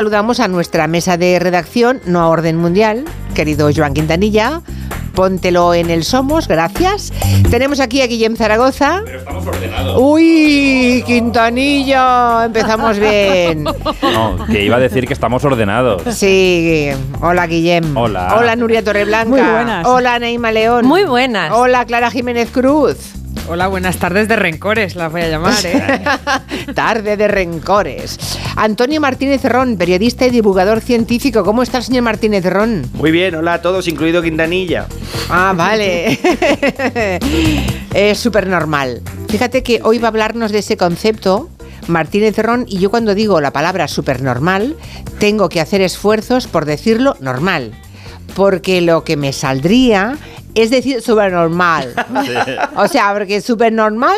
Saludamos a nuestra mesa de redacción, no a orden mundial, querido Joan Quintanilla. Póntelo en el Somos, gracias. Tenemos aquí a Guillem Zaragoza. Pero estamos ordenados. Uy, Quintanilla, empezamos bien. No, que iba a decir que estamos ordenados. Sí, hola Guillem. Hola. Hola Nuria Torreblanca. Muy buenas. Hola Neima León. Muy buenas. Hola Clara Jiménez Cruz. Hola, buenas tardes de rencores, las voy a llamar, ¿eh? Tarde de rencores. Antonio Martínez Ron, periodista y divulgador científico. ¿Cómo está el señor Martínez Ron? Muy bien, hola a todos, incluido Quintanilla. Ah, vale. es súper normal. Fíjate que hoy va a hablarnos de ese concepto. Martínez Ron, y yo cuando digo la palabra supernormal, tengo que hacer esfuerzos por decirlo normal. Porque lo que me saldría es decir supernormal. O sea, porque supernormal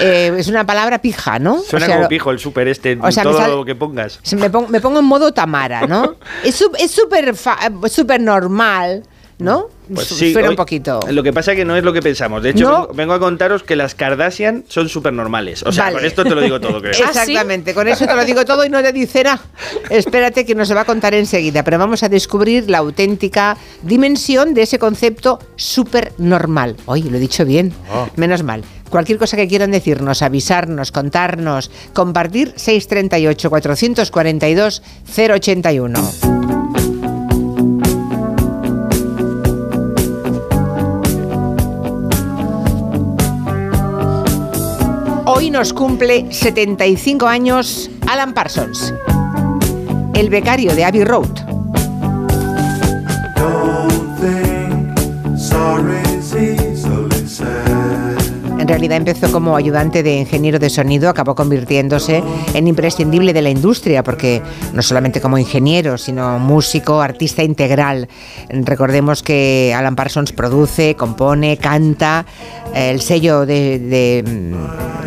eh, es una palabra pija, ¿no? Suena O sea, como pijo el super este, en o sea, todo sale- lo que pongas. me, pongo, me pongo en modo Tamara, ¿no? Es es súper eh, súper normal, ¿no? Pues sí, suena hoy- un poquito. Lo que pasa es que no es lo que pensamos. De hecho, No. vengo, a contaros que las Kardashian son súper normales. O sea, Vale. con esto te lo digo todo, creo. ¿Ah? Exactamente, con eso te lo digo todo y no te dice nada. Espérate que nos se va a contar enseguida, pero vamos a descubrir la auténtica dimensión de ese concepto súper normal. Oye, lo he dicho bien, Oh. menos mal. Cualquier cosa que quieran decirnos, avisarnos, contarnos, compartir, 638-442-081. Hoy nos cumple 75 años Alan Parsons, el becario de Abbey Road. En realidad empezó como ayudante de ingeniero de sonido, acabó convirtiéndose en imprescindible de la industria, porque no solamente como ingeniero, sino músico, artista integral. Recordemos que Alan Parsons produce, compone, canta. El sello de, de-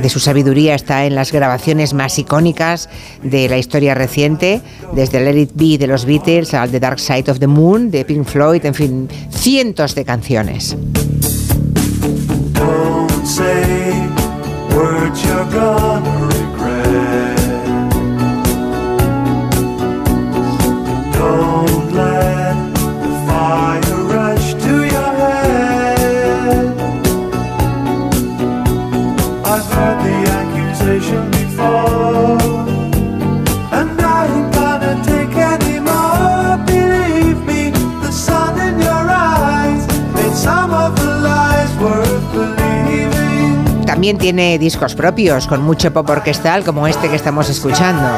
de su sabiduría está en las grabaciones más icónicas de la historia reciente, desde Let It Be de los Beatles al The Dark Side of the Moon de Pink Floyd, en fin, cientos de canciones. También tiene discos propios con mucho pop orquestal como este que estamos escuchando.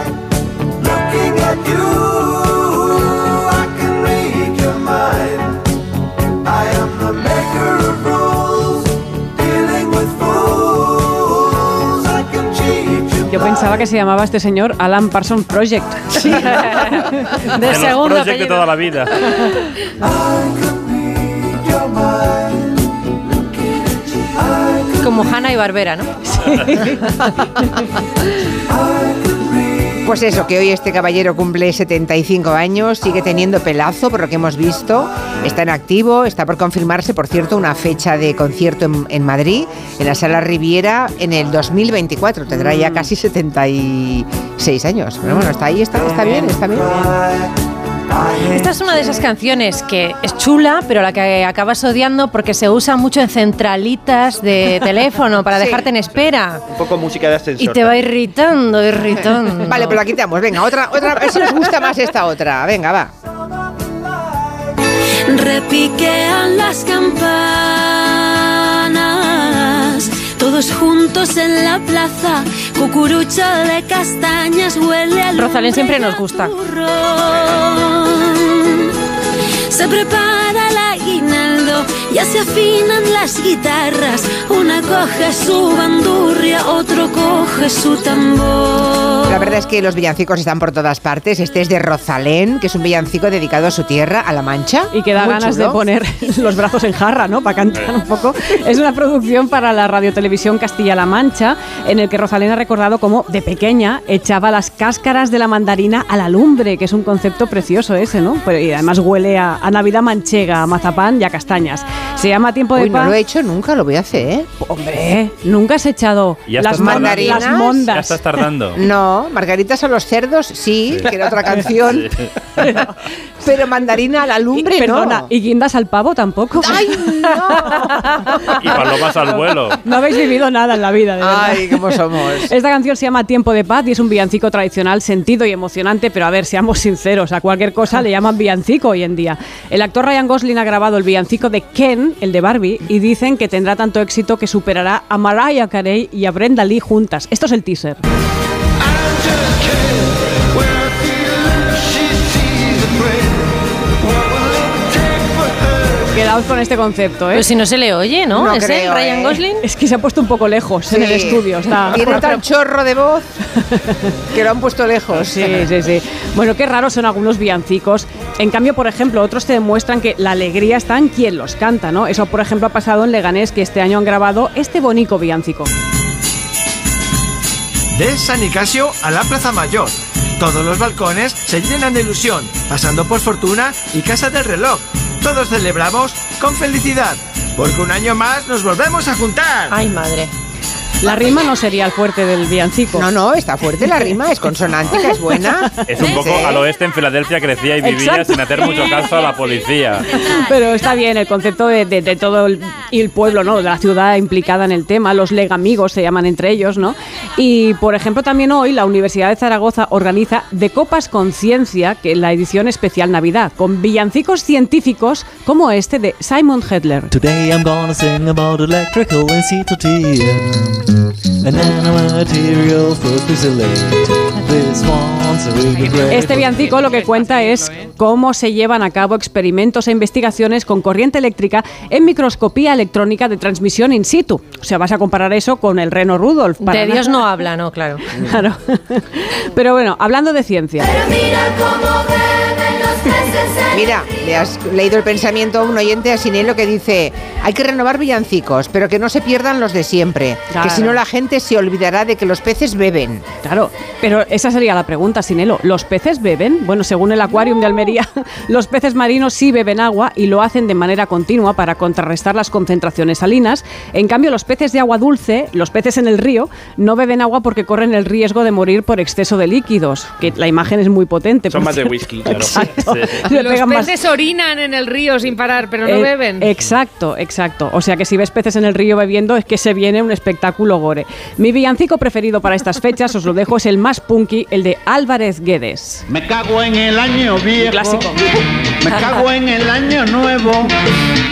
Yo pensaba que se llamaba este señor Alan Parsons Project. De De segundo project de apellido. toda la vida. Como Hanna y Barbera, ¿no? Pues eso, que hoy este caballero cumple 75 años, sigue teniendo pelazo por lo que hemos visto, está en activo, está por confirmarse, por cierto, una fecha de concierto en, en Madrid, en la Sala Riviera, en el 2024, tendrá ya casi 76 años. Pero bueno, está ahí, está, está bien, está bien. Esta es una de esas canciones que es chula, pero la que acabas odiando porque se usa mucho en centralitas de teléfono para Sí. dejarte en espera. Un poco música de ascensor. Y te va irritando, irritando. Vale, pero la quitamos, venga, otra, otra, a ver si nos gusta más esta otra, venga, va. Repiquean las campanas, todos juntos en la plaza, cucurucho de castañas huele a Rosalén siempre nos gusta. A turrón. Se prepara el aguinaldo, ya se afinan las guitarras, una coge su bandurria, otro coge su tambor. La verdad es que los villancicos están por todas partes. Este es de Rosalén, que es un villancico dedicado a su tierra, a La Mancha. Y que da Muy ganas chulo. de poner los brazos en jarra, ¿no? Para cantar un poco. Es una producción para la radiotelevisión Castilla-La Mancha, en el que Rosalén ha recordado cómo de pequeña echaba las cáscaras de la mandarina a la lumbre, que es un concepto precioso ese, ¿no? Pero- y además huele a, a Navidad manchega, a mazapán y a castañas. Se llama Tiempo de Uy, no Paz. lo he hecho nunca, lo voy a hacer. Hombre, nunca has echado Ya las, mandarinas, las Ya mondas. Ya estás tardando. No, margaritas a los cerdos, sí, que era otra canción. Pero mandarina a la lumbre, y, perdona, no. y guindas al pavo tampoco. ¡Ay, no! Y palomas al vuelo. No habéis vivido nada en la vida, de verdad. Ay, cómo somos. Esta canción se llama Tiempo de Paz y es un villancico tradicional, sentido y emocionante, pero a ver, seamos sinceros, a cualquier cosa le llaman villancico hoy en día. El actor Ryan Gosling ha grabado el villancico de El de Barbie, y dicen que tendrá tanto éxito que superará a Mariah Carey y a Brenda Lee juntas. Esto es el teaser. Quedaos con este concepto, ¿eh? Pues si no se le oye, ¿no? No ¿Es él, creo, Ryan ¿eh? Gosling? Es que se ha puesto un poco lejos en el estudio. Está... Tiene chorro de voz que lo han puesto lejos. Sí, sí, sí. Bueno, qué raros son algunos villancicos. En cambio, por ejemplo, otros te demuestran que la alegría está en quien los canta, ¿no? Eso, por ejemplo, ha pasado en Leganés, que este año han grabado este bonito villancico. De San Nicasio a la Plaza Mayor. Todos los balcones se llenan de ilusión, pasando por Fortuna y Casa del Reloj. Todos celebramos con felicidad, porque un año más nos volvemos a juntar. Ay, madre. La rima no sería el fuerte del villancico. No, no, está fuerte la rima, es consonántica, es buena. Es un poco Sí. al oeste en Filadelfia crecía y vivía Exacto. sin hacer mucho caso a la policía. Pero está bien el concepto de, de- de todo el, y el pueblo, ¿no? De la ciudad implicada en el tema, los legamigos se llaman entre ellos, ¿no? Y, por ejemplo, también hoy la Universidad de Zaragoza organiza De Copas con Ciencia, que es la edición especial Navidad, con villancicos científicos como este de Simon Hedler. Today I'm gonna sing about electrical institute and nanomaterial for This one's a really great. Este villancico lo que cuenta es cómo se llevan a cabo experimentos e investigaciones con corriente eléctrica en microscopía electrónica de transmisión in situ. O sea, vas a comparar eso con el reno Rudolf. para De nada. Dios no habla, no, claro. Claro. Pero bueno, hablando de ciencia. Mira, le has leído el pensamiento a un oyente a Sinelo que dice, hay que renovar villancicos, pero que no se pierdan los de siempre, Claro. que si no la gente se olvidará de que los peces beben. Claro, pero esa sería la pregunta, Sinelo. ¿Los peces beben? Bueno, según el Aquarium de Almería, los peces marinos sí beben agua y lo hacen de manera continua para contrarrestar las concentraciones salinas. En cambio, los peces de agua dulce, los peces en el río, no beben agua porque corren el riesgo de morir por exceso de líquidos, que la imagen es muy potente. Son más de whisky, claro. Exacto. Le Los pegan más- peces orinan en el río sin parar, pero no eh, beben. Exacto, exacto. O sea que si ves peces en el río bebiendo es que se viene un espectáculo gore. Mi villancico preferido para estas fechas, os lo dejo, es el más punky, el de Álvarez Guedes. Me cago en el año viejo. Clásico. Me cago en el año nuevo.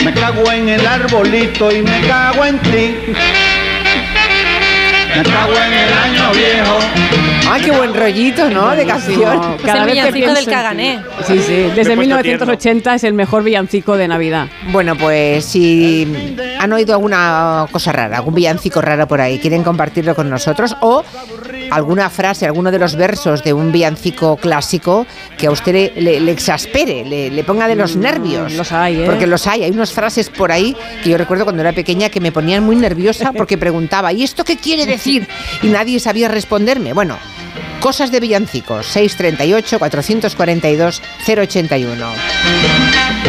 Me cago en el arbolito y me cago en ti. Me cago en el año viejo. ¡Ay, qué buen rollito, ¿no? De canción. Es el villancico del Cagané. Sí, sí. Desde Me he puesto 1980 es el mejor villancico de Navidad. Bueno, pues si han oído alguna cosa rara, algún villancico raro por ahí, quieren compartirlo con nosotros o alguna frase, alguno de los versos de un villancico clásico que a usted le, le- le exaspere, le, le ponga de los nervios. los hay, ¿eh? Porque los hay, hay unas frases por ahí que yo recuerdo cuando era pequeña que me ponían muy nerviosa porque preguntaba, ¿y esto qué quiere decir? Y nadie sabía responderme. Bueno, cosas de villancicos, 638 442 081.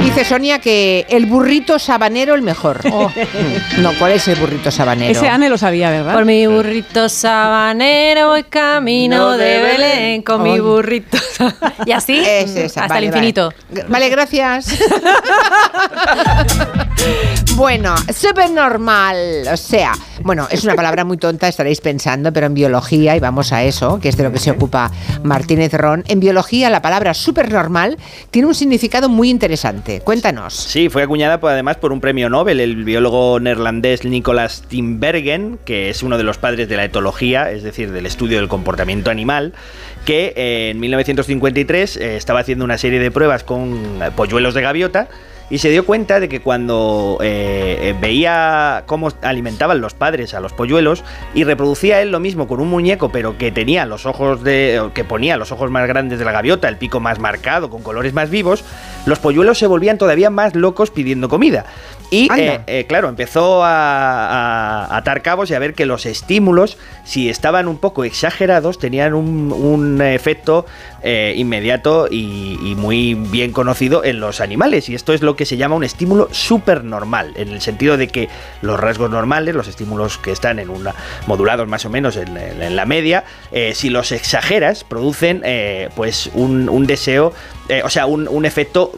Dice Sonia que el burrito sabanero el mejor. Mm, No, ¿cuál es el burrito sabanero? Ese Anne lo sabía, ¿verdad? Por mi burrito sabanero voy camino No de de Belén Belén. con mi Ay. burrito. y así Es esa, hasta vale, el infinito. Vale, Vale, gracias. bueno, súper normal. O sea, bueno, es una palabra muy tonta, estaréis pensando, pero en biología, y vamos a eso, que es de lo que se ocupa Martínez Ron, en biología la palabra súper normal tiene un significado muy interesante. Cuéntanos. Sí, fue acuñada por- además por un premio Nobel, el biólogo neerlandés Nicolas Tinbergen, que es uno de los padres de la etología, es decir, del estudio del comportamiento animal, que eh, en 1953 eh, estaba haciendo una serie de pruebas con eh, polluelos de gaviota y se dio cuenta de que cuando eh, eh, veía cómo alimentaban los padres a los polluelos y reproducía él lo mismo con un muñeco, pero que tenía los ojos de. que ponía los ojos más grandes de la gaviota, el pico más marcado, con colores más vivos, los polluelos se volvían todavía más locos pidiendo comida. Y eh, eh, claro, empezó a, a atar cabos y a ver que los estímulos, si estaban un poco exagerados, tenían un, un efecto eh, inmediato y, y muy bien conocido en los animales. Y esto es lo que se llama un estímulo supernormal, en el sentido de que los rasgos normales, los estímulos que están en una modulados más o menos en, la media, eh, si los exageras, producen pues un, un deseo, eh, o sea, un, un efecto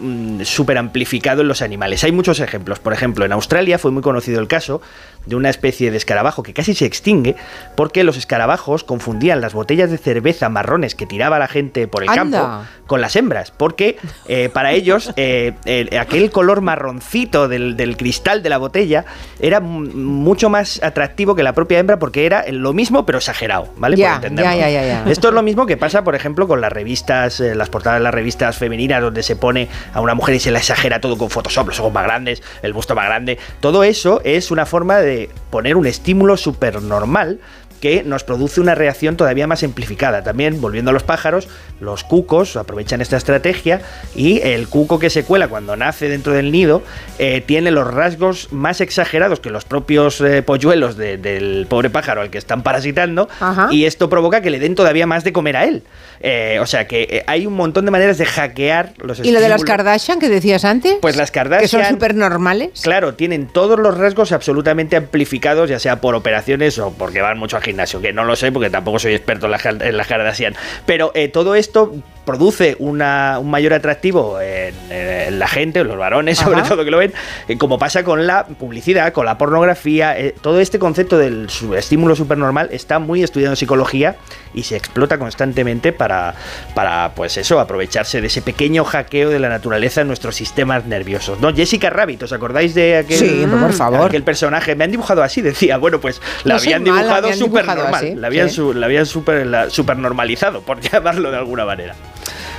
súper amplificado en los animales. Hay muchos ejemplos. Por ejemplo, en Australia fue muy conocido el caso de una especie de escarabajo que casi se extingue porque los escarabajos confundían las botellas de cerveza marrones que tiraba la gente por el Anda. campo con las hembras, porque eh, para ellos eh, el- aquel color marroncito del, del cristal de la botella era mucho más atractivo que la propia hembra porque era lo mismo pero exagerado, ¿vale? Ya, Por entendernos. ya, ya, ya, ya. Esto es lo mismo que pasa, por ejemplo, con las revistas, eh, las portadas de las revistas femeninas donde se pone a una mujer y se la exagera todo con Photoshop, los ojos más grandes, el busto más grande. Todo eso es una forma de poner un estímulo súper normal que nos produce una reacción todavía más amplificada. También, volviendo a los pájaros, los cucos aprovechan esta estrategia y el cuco que se cuela cuando nace dentro del nido eh, tiene los rasgos más exagerados que los propios eh, polluelos de- del pobre pájaro al que están parasitando Ajá. y esto provoca que le den todavía más de comer a él. Eh, o sea que hay un montón de maneras de hackear los ¿Y lo de las. Kardashian que decías antes? Pues las que son Kardashian súper normales. Claro, tienen todos los rasgos absolutamente amplificados, ya sea por operaciones o porque van mucho al gimnasio, que no lo sé porque tampoco soy experto en la, en la Kardashian. Pero eh, todo esto produce una- un mayor atractivo en, en la gente, en los varones sobre Ajá. todo que lo ven, eh, como pasa con la publicidad, con la pornografía. eh, todo este concepto del estímulo supernormal está muy estudiado en psicología y se explota constantemente para, para, pues eso, aprovecharse de ese pequeño hackeo de la naturaleza en nuestros sistemas nerviosos. ¿No? Jessica Rabbit, ¿os acordáis de aquel, Sí, por favor. aquel personaje? Me han dibujado así, decía. Bueno, pues la No habían dibujado súper normal. La habían, sí. su- la habían super, la- super normalizado, por llamarlo de alguna manera.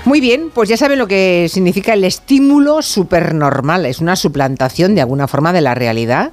Muy bien, pues ya saben lo que significa el estímulo supernormal. Es una suplantación de alguna forma de la realidad,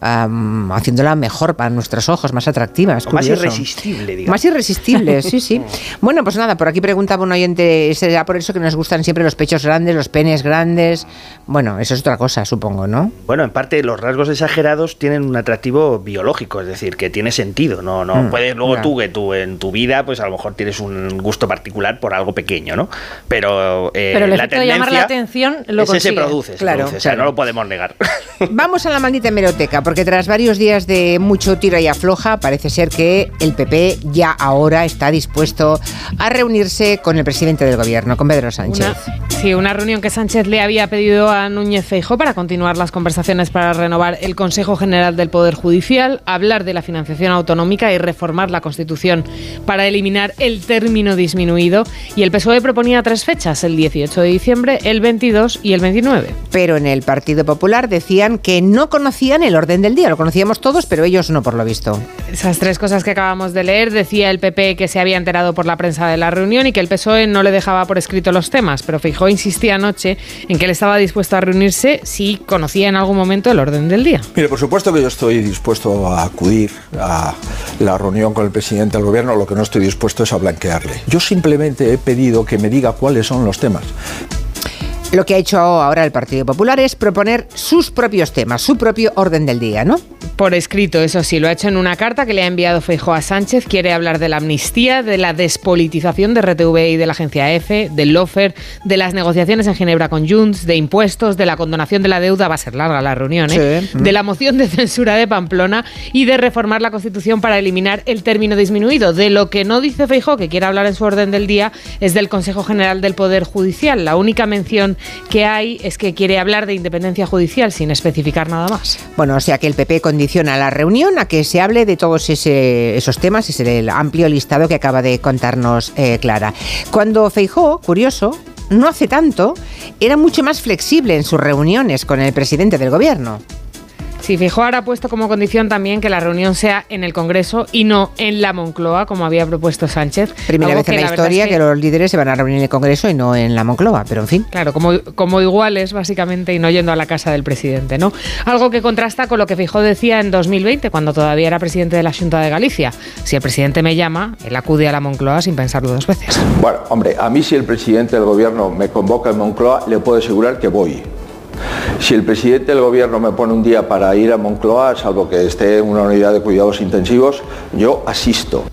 am, haciéndola mejor para nuestros ojos, más atractivas. O más irresistible, digamos. Más irresistible, sí, sí. Bueno, pues nada, por aquí preguntaba un oyente, será por eso que nos gustan siempre los pechos grandes, los penes grandes. Bueno, eso es otra cosa, supongo, ¿no? Bueno, en parte los rasgos exagerados tienen un atractivo biológico, es decir, que tiene sentido. No, no Mm, puedes luego ya. tú que tú en tu vida, pues a lo mejor tienes un gusto particular por algo pequeño, ¿no? Pero, eh, Pero el la efecto de llamar la tendencia atención lo ese se produce, se Claro, produce, o sea, claro. no lo podemos negar. Vamos a la maldita hemeroteca, porque tras varios días de mucho tira y afloja, parece ser que el PP ya ahora está dispuesto a reunirse con el presidente del gobierno, con Pedro Sánchez. Una, sí, una reunión que Sánchez le había pedido a Núñez Feijóo para continuar las conversaciones para renovar el Consejo General del Poder Judicial, hablar de la financiación autonómica y reformar la Constitución para eliminar el término disminuido. Y el PSOE E tres fechas, el 18 de diciembre, el 22 y el 29. Pero en el Partido Popular decían que no conocían el orden del día, lo conocíamos todos, pero ellos no, por lo visto. Esas tres cosas que acabamos de leer, decía el PP que se había enterado por la prensa de la reunión y que el PSOE no le dejaba por escrito los temas, pero Feijóo insistía anoche en que él estaba dispuesto a reunirse si conocía en algún momento el orden del día. Mire, por supuesto que yo estoy dispuesto a acudir a la reunión con el presidente del gobierno, lo que no estoy dispuesto es a blanquearle. Yo simplemente he pedido que me diga cuáles son los temas. Lo que ha hecho ahora el Partido Popular es proponer sus propios temas, su propio orden del día, ¿no? Por escrito, eso sí, lo ha hecho en una carta que le ha enviado Feijóo a Sánchez. Quiere hablar de la amnistía, de la despolitización de RTV y de la agencia EFE, del lofer, de las negociaciones en Ginebra con Junts, de impuestos, de la condonación de la deuda, va a ser larga la reunión, ¿eh? Sí. de la moción de censura de Pamplona y de reformar la Constitución para eliminar el término disminuido. De lo que no dice Feijóo, que quiere hablar en su orden del día, es del Consejo General del Poder Judicial. La única mención que hay es que quiere hablar de independencia judicial sin especificar nada más. Bueno, o sea que el PP condiciona la reunión a que se hable de todos esos temas, ese el amplio listado que acaba de contarnos eh, Clara. Cuando Feijó, curioso, no hace tanto, era mucho más flexible en sus reuniones con el presidente del gobierno. Sí, Feijóo ahora ha puesto como condición también que la reunión sea en el Congreso y no en la Moncloa, como había propuesto Sánchez. Primera Algo vez en la, es historia que... los líderes se van a reunir en el Congreso y no en la Moncloa, pero en fin. Claro, como, como iguales, básicamente, y no yendo a la casa del presidente, ¿no? Algo que contrasta con lo que Feijóo decía en 2020, cuando todavía era presidente de la Junta de Galicia. Si el presidente me llama, él acude a la Moncloa sin pensarlo dos veces. Bueno, hombre, a mí si el presidente del gobierno me convoca en Moncloa, le puedo asegurar que voy. Si el presidente del gobierno me pone un día para ir a Moncloa, salvo que esté en una unidad de cuidados intensivos, yo asisto.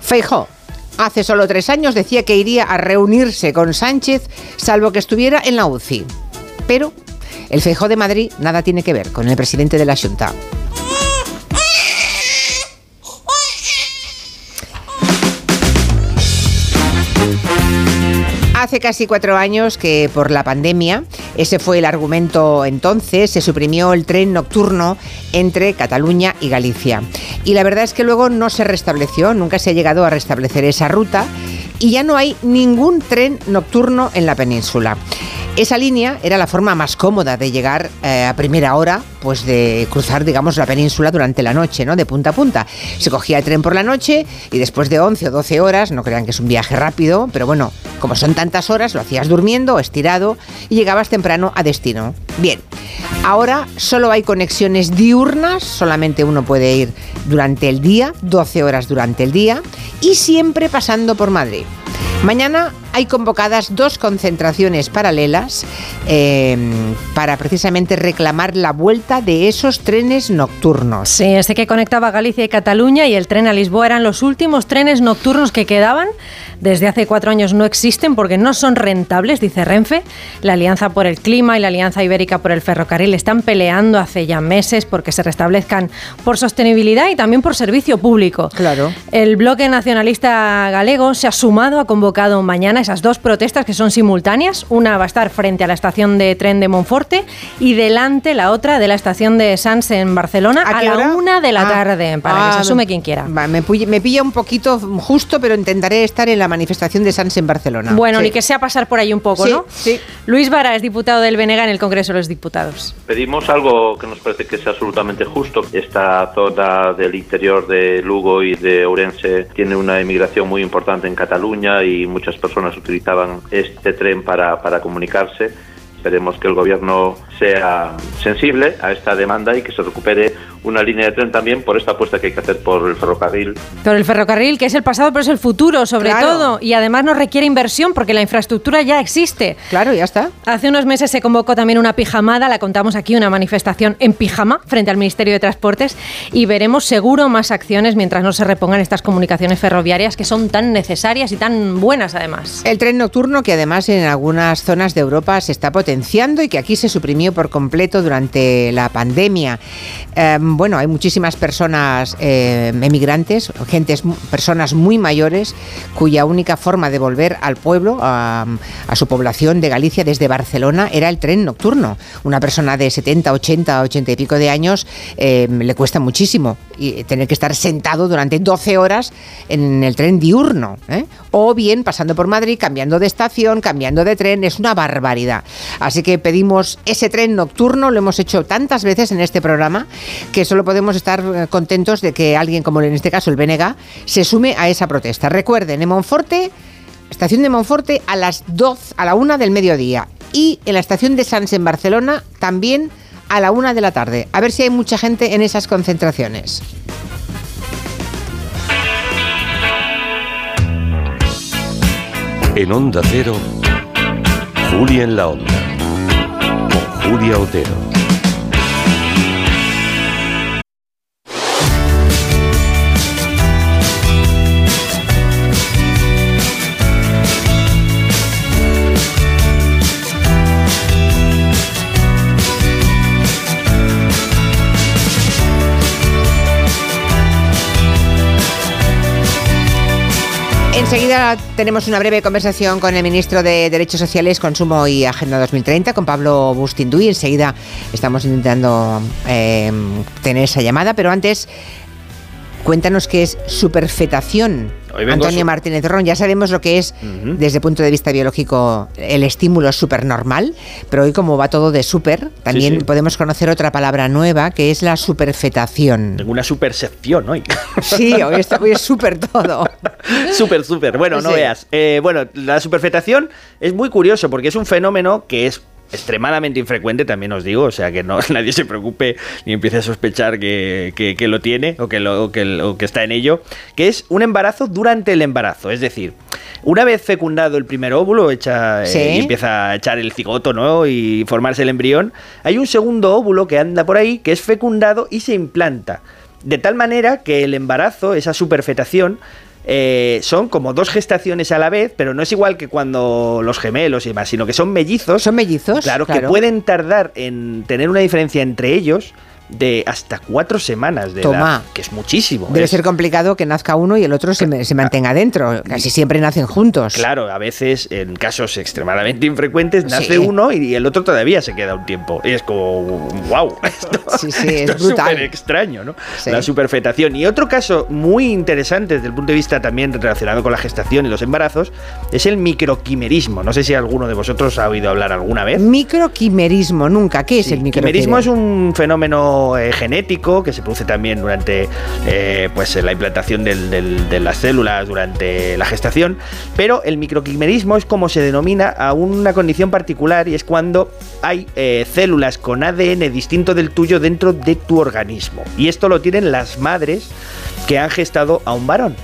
Feijó. Hace solo tres años decía que iría a reunirse con Sánchez, salvo que estuviera en la UCI. Pero el Feijó de Madrid nada tiene que ver con el presidente de la Junta. Hace casi cuatro años que por la pandemia, ese fue el argumento entonces, se suprimió el tren nocturno entre Cataluña y Galicia. Y la verdad es que luego no se restableció, nunca se ha llegado a restablecer esa ruta y ya no hay ningún tren nocturno en la península. Esa línea era la forma más cómoda de llegar eh, a primera hora, pues de cruzar, digamos, la península durante la noche, ¿no? De punta a punta. Se cogía el tren por la noche y después de 11 o 12 horas, no crean que es un viaje rápido, pero bueno, como son tantas horas, lo hacías durmiendo, estirado y llegabas temprano a destino. Bien, ahora solo hay conexiones diurnas, solamente uno puede ir durante el día, 12 horas durante el día y siempre pasando por Madrid. Mañana hay convocadas dos concentraciones paralelas eh, para precisamente reclamar la vuelta de esos trenes nocturnos. Sí, ese que conectaba Galicia y Cataluña y el tren a Lisboa eran los últimos trenes nocturnos que quedaban. Desde hace cuatro años no existen porque no son rentables, dice Renfe. La Alianza por el Clima y la Alianza Ibérica por el Ferrocarril están peleando hace ya meses porque se restablezcan por sostenibilidad y también por servicio público. Claro. El bloque nacionalista galego se ha sumado, ha convocado mañana esas dos protestas que son simultáneas. Una va a estar frente a la estación de tren de Monforte y delante la otra de la estación de Sants en Barcelona ¿A a, la hora? una de la Ah. tarde, para Ah, que se asume quien quiera. Va, me, pilla un poquito justo, pero intentaré estar en la manifestación de Sans en Barcelona. Bueno, Sí. ni que sea pasar por ahí un poco, Sí, ¿no? sí. Luis Vara es diputado del Benega en el Congreso de los Diputados. Pedimos algo que nos parece que es absolutamente justo. Esta zona del interior de Lugo y de Ourense tiene una emigración muy importante en Cataluña y muchas personas utilizaban este tren para, para comunicarse. Esperemos que el gobierno sea sensible a esta demanda y que se recupere una línea de tren también por esta apuesta que hay que hacer por el ferrocarril Por el ferrocarril, que es el pasado, pero es el futuro, sobre Claro. todo. Y además nos requiere inversión porque la infraestructura ya existe. Claro, ya está. Hace unos meses se convocó también una pijamada, la contamos aquí, una manifestación en pijama frente al Ministerio de Transportes y veremos seguro más acciones mientras no se repongan estas comunicaciones ferroviarias que son tan necesarias y tan buenas además. El tren nocturno que además en algunas zonas de Europa se está potenciando y que aquí se suprimió por completo durante la pandemia. Eh, bueno, hay muchísimas personas eh, emigrantes, gentes, personas muy mayores cuya única forma de volver al pueblo, a, su población de Galicia desde Barcelona, era el tren nocturno. Una persona de 70, 80, 80 y pico de años eh, le cuesta muchísimo y tener que estar sentado durante 12 horas en el tren diurno. ¿eh? O bien pasando por Madrid, cambiando de estación, cambiando de tren, es una barbaridad. Así que pedimos ese tren nocturno, lo hemos hecho tantas veces en este programa que solo podemos estar eh, contentos de que alguien, como en este caso el BNG, se sume a esa protesta. Recuerden, en Monforte, estación de Monforte a las 2, a la 1 del mediodía y en la estación de Sans en Barcelona también a la 1 de la tarde. A ver si hay mucha gente en esas concentraciones. En Onda Cero, Julia en la Onda, Julia Otero. Enseguida tenemos una breve conversación con el ministro de Derechos Sociales, Consumo y Agenda 2030, con Pablo Bustinduy. Enseguida estamos intentando eh, tener esa llamada, pero antes cuéntanos qué es superfetación. Antonio su- Martínez Ron, ya sabemos lo que es desde el punto de vista biológico el estímulo supernormal, pero hoy como va todo de super, también sí. podemos conocer otra palabra nueva que es la superfetación. Tengo una super sección hoy. Sí, hoy, está, hoy es súper todo. súper, súper. Bueno, no Sí. veas. Eh, bueno, la superfetación es muy curioso porque es un fenómeno que es extremadamente infrecuente, también os digo, o sea que no nadie se preocupe ni empiece a sospechar que, que- que lo tiene o que, lo, o que, o que está en ello, que es un embarazo durante el embarazo, es decir, una vez fecundado el primer óvulo, echa, eh, y empieza a echar el cigoto ¿no? y formarse el embrión, hay un segundo óvulo que anda por ahí, que es fecundado y se implanta. De tal manera que el embarazo, esa superfetación, eh, son como dos gestaciones a la vez, pero no es igual que cuando los gemelos y demás, sino que son mellizos. Son mellizos. Claro, que claro. pueden tardar en tener una diferencia entre ellos de hasta cuatro semanas de Toma. edad, que es muchísimo. Debe Es- ser complicado que nazca uno y el otro se, me- se mantenga dentro. Casi siempre nacen juntos. Claro, a veces, en casos extremadamente infrecuentes, nace Sí. uno y el otro todavía se queda un tiempo. Y es como, wow, esto, Sí, sí, es esto brutal. súper extraño, ¿no? La superfetación. Y otro caso muy interesante desde el punto de vista también relacionado con la gestación y los embarazos es el microquimerismo. No sé si alguno de vosotros ha oído hablar alguna vez. Microquimerismo, nunca. ¿Qué es el Quimerismo microquimerismo? es un fenómeno eh, genético que se produce también durante eh, pues, la implantación de las células durante la gestación, pero el microquimerismo es como se denomina a una condición particular y es cuando hay eh, células con ADN distinto del tuyo dentro de tu organismo. Y esto lo tienen las madres que han gestado a un varón.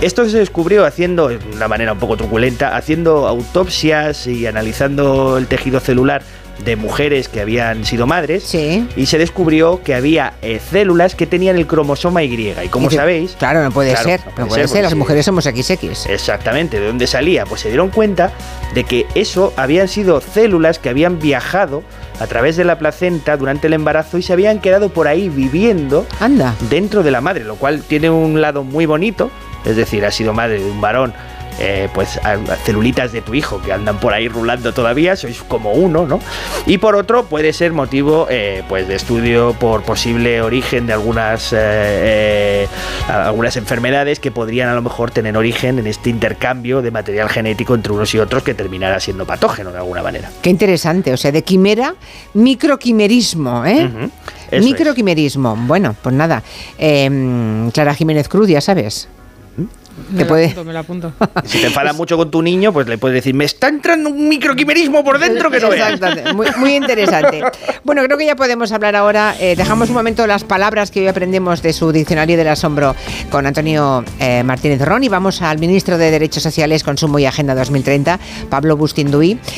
Esto se descubrió haciendo, de una manera un poco truculenta, haciendo autopsias y analizando el tejido celular de mujeres que habían sido madres y se descubrió que había eh, células que tenían el cromosoma Y y como sabéis Claro, no puede Claro, ser. no No puede ser, ser. Las mujeres somos XX. Exactamente, ¿de dónde salía? Pues se dieron cuenta de que eso habían sido células que habían viajado a través de la placenta durante el embarazo y se habían quedado por ahí viviendo Anda. dentro de la madre, lo cual tiene un lado muy bonito, es decir, ha sido madre de un varón. Eh, pues celulitas de tu hijo que andan por ahí rulando todavía, sois como uno, ¿no? Y por otro puede ser motivo eh, pues de estudio por posible origen de algunas, eh, algunas enfermedades que podrían a lo mejor tener origen en este intercambio de material genético entre unos y otros que terminará siendo patógeno de alguna manera. Qué interesante. O sea, de quimera, microquimerismo, ¿eh? Microquimerismo. Bueno, pues nada. Eh, Clara Jiménez Cruz, ya sabes. Me puede... apunto, me lo apunto. Si te enfadas mucho con tu niño, pues le puedes decir, me está entrando un microquimerismo por dentro que no veas. Muy, muy interesante. Bueno, creo que ya podemos hablar ahora. eh, dejamos un momento las palabras que hoy aprendemos de su diccionario del asombro con Antonio eh, Martínez Ron y vamos al ministro de Derechos Sociales, Consumo y Agenda 2030, Pablo Bustinduy.